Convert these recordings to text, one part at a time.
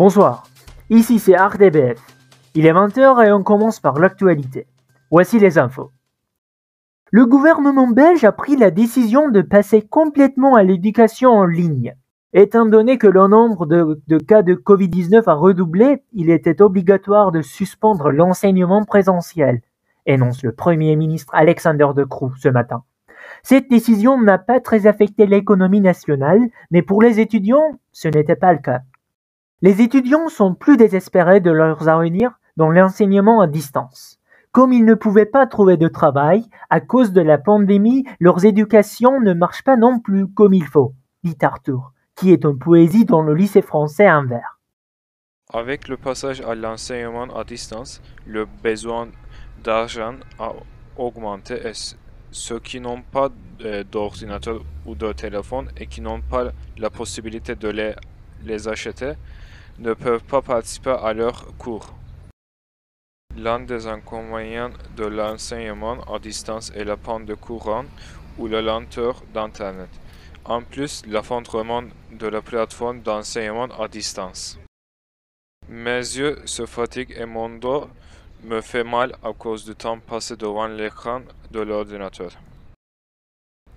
Bonsoir, ici c'est RDBF. Il est 20h et on commence par l'actualité. Voici les infos. Le gouvernement belge a pris la décision de passer complètement à l'éducation en ligne. Étant donné que le nombre de, de cas de Covid-19 a redoublé, il était obligatoire de suspendre l'enseignement présentiel, énonce le Premier ministre Alexander De Croo ce matin. Cette décision n'a pas très affecté l'économie nationale, mais pour les étudiants, ce n'était pas le cas. Les étudiants sont plus désespérés de leurs avenirs dans l'enseignement à distance. Comme ils ne pouvaient pas trouver de travail à cause de la pandémie, leurs éducations ne marchent pas non plus comme il faut, dit Arthur, qui est une poésie dans le lycée français Anvers. Avec le passage à l'enseignement à distance, le besoin d'argent a augmenté et ceux qui n'ont pas d'ordinateur ou de téléphone et qui n'ont pas la possibilité de les acheter ne peuvent pas participer à leurs cours. L'un des inconvénients de l'enseignement à distance est la panne de courant ou la lenteur d'Internet. En plus, l'effondrement de la plateforme d'enseignement à distance. Mes yeux se fatiguent et mon dos me fait mal à cause du temps passé devant l'écran de l'ordinateur.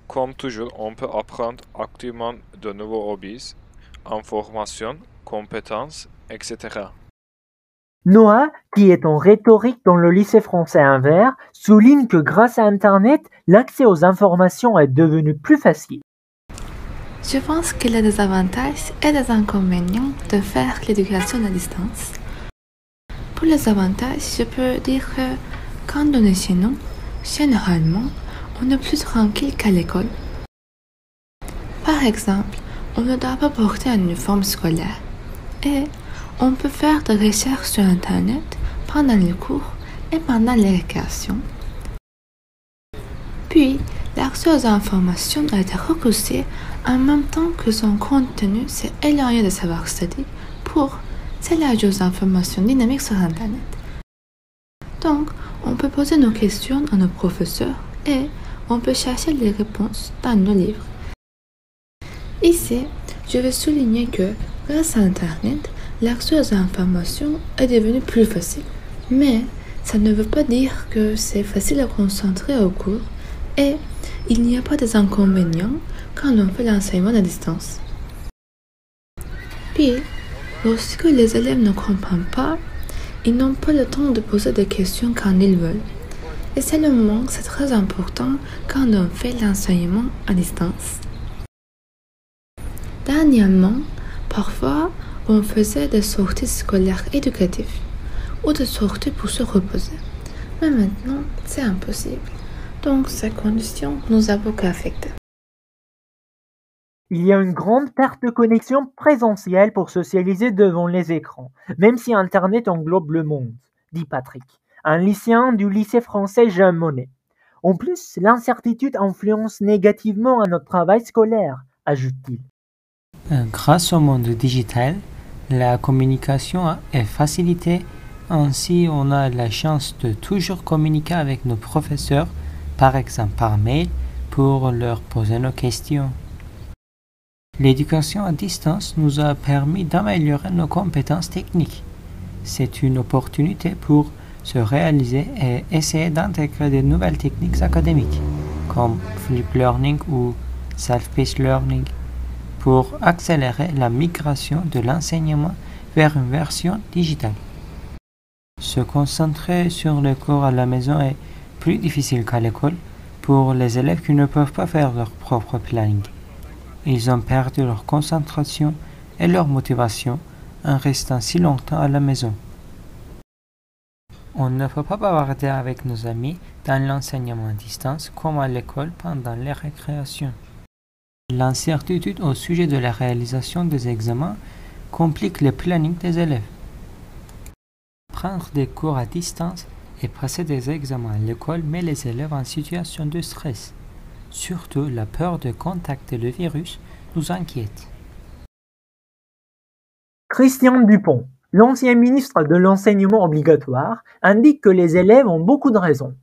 Comme toujours, on peut apprendre activement de nouveaux hobbies, informations, compétences, etc. Noah, qui est en rhétorique dans le lycée français Inver, souligne que grâce à Internet, l'accès aux informations est devenu plus facile. Je pense qu'il y a des avantages et des inconvénients de faire l'éducation à distance. Pour les avantages, je peux dire que quand on est chez nous, généralement, on est plus tranquille qu'à l'école. Par exemple, on ne doit pas porter un uniforme scolaire et on peut faire des recherches sur Internet pendant les cours et pendant les récréations. Puis, l'accès aux informations a été repoussé en même temps que son contenu s'est éloigné de savoir study pour s'élargir aux informations dynamiques sur Internet. Donc, on peut poser nos questions à nos professeurs et on peut chercher les réponses dans nos livres. Ici, je veux souligner que grâce à Internet, l'accès aux informations est devenu plus facile. Mais ça ne veut pas dire que c'est facile à concentrer au cours et il n'y a pas des inconvénients quand on fait l'enseignement à distance. Puis, lorsque les élèves ne comprennent pas, ils n'ont pas le temps de poser des questions quand ils veulent. Et seulement, c'est très important quand on fait l'enseignement à distance. Dernièrement, parfois, on faisait des sorties scolaires éducatives ou des sorties pour se reposer. Mais maintenant, c'est impossible. Donc, ces conditions nous a beaucoup affectés. Il y a une grande perte de connexion présentielle pour socialiser devant les écrans, même si Internet englobe le monde, dit Patrick, un lycéen du lycée français Jean Monnet. En plus, l'incertitude influence négativement à notre travail scolaire, ajoute-t-il. Grâce au monde digital, la communication est facilitée, ainsi on a la chance de toujours communiquer avec nos professeurs, par exemple par mail, pour leur poser nos questions. L'éducation à distance nous a permis d'améliorer nos compétences techniques. C'est une opportunité pour se réaliser et essayer d'intégrer de nouvelles techniques académiques, comme flip learning ou self-paced learning pour accélérer la migration de l'enseignement vers une version digitale. Se concentrer sur les cours à la maison est plus difficile qu'à l'école pour les élèves qui ne peuvent pas faire leur propre planning. Ils ont perdu leur concentration et leur motivation en restant si longtemps à la maison. On ne peut pas bavarder avec nos amis dans l'enseignement à distance comme à l'école pendant les récréations. L'incertitude au sujet de la réalisation des examens complique le planning des élèves. Prendre des cours à distance et passer des examens à l'école met les élèves en situation de stress. Surtout, la peur de contacter le virus nous inquiète. Christian Dupont, l'ancien ministre de l'enseignement obligatoire, indique que les élèves ont beaucoup de raisons.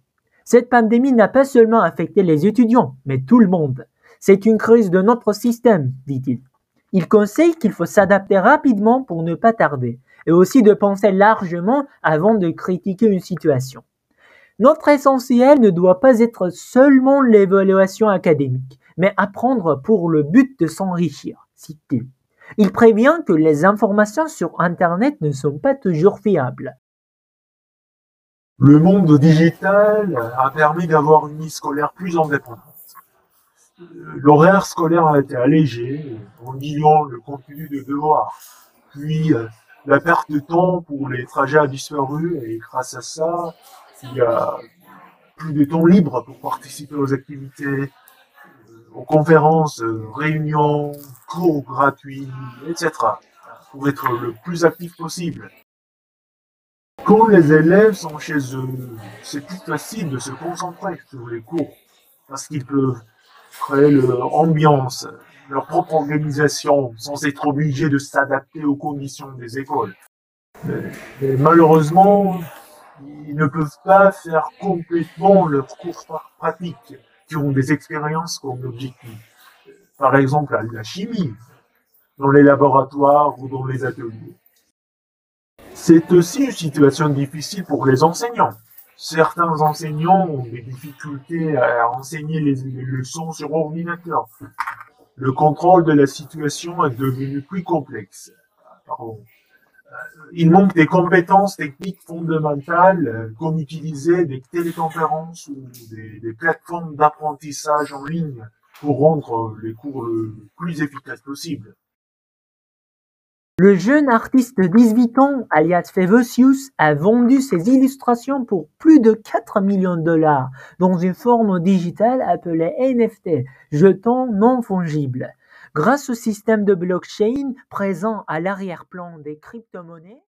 Cette pandémie n'a pas seulement affecté les étudiants, mais tout le monde. C'est une crise de notre système, dit-il. Il conseille qu'il faut s'adapter rapidement pour ne pas tarder, et aussi de penser largement avant de critiquer une situation. Notre essentiel ne doit pas être seulement l'évaluation académique, mais apprendre pour le but de s'enrichir, cite-t-il. Il prévient que les informations sur Internet ne sont pas toujours fiables. Le monde digital a permis d'avoir une vie scolaire plus indépendante. L'horaire scolaire a été allégé en diluant le contenu de devoirs. Puis euh, la perte de temps pour les trajets a disparu et grâce à ça, il y a plus de temps libre pour participer aux activités, euh, aux conférences, euh, réunions, cours gratuits, etc. pour être le plus actif possible. Quand les élèves sont chez eux, c'est plus facile de se concentrer sur les cours parce qu'ils peuvent créer leur ambiance, leur propre organisation sans être obligés de s'adapter aux conditions des écoles. Mais, malheureusement, ils ne peuvent pas faire complètement leurs cours pratiques qui ont des expériences comme objectif. Par exemple, la chimie, dans les laboratoires ou dans les ateliers. C'est aussi une situation difficile pour les enseignants. Certains enseignants ont des difficultés à enseigner les, leçons sur ordinateur. Le contrôle de la situation est devenu plus complexe. Il manque des compétences techniques fondamentales comme utiliser des téléconférences ou des, des plateformes d'apprentissage en ligne pour rendre les cours le plus efficaces possible. Le jeune artiste de 18 ans, alias Fevosius, a vendu ses illustrations pour plus de 4 millions de dollars dans une forme digitale appelée NFT, jeton non fongible. Grâce au système de blockchain présent à l'arrière-plan des crypto-monnaies,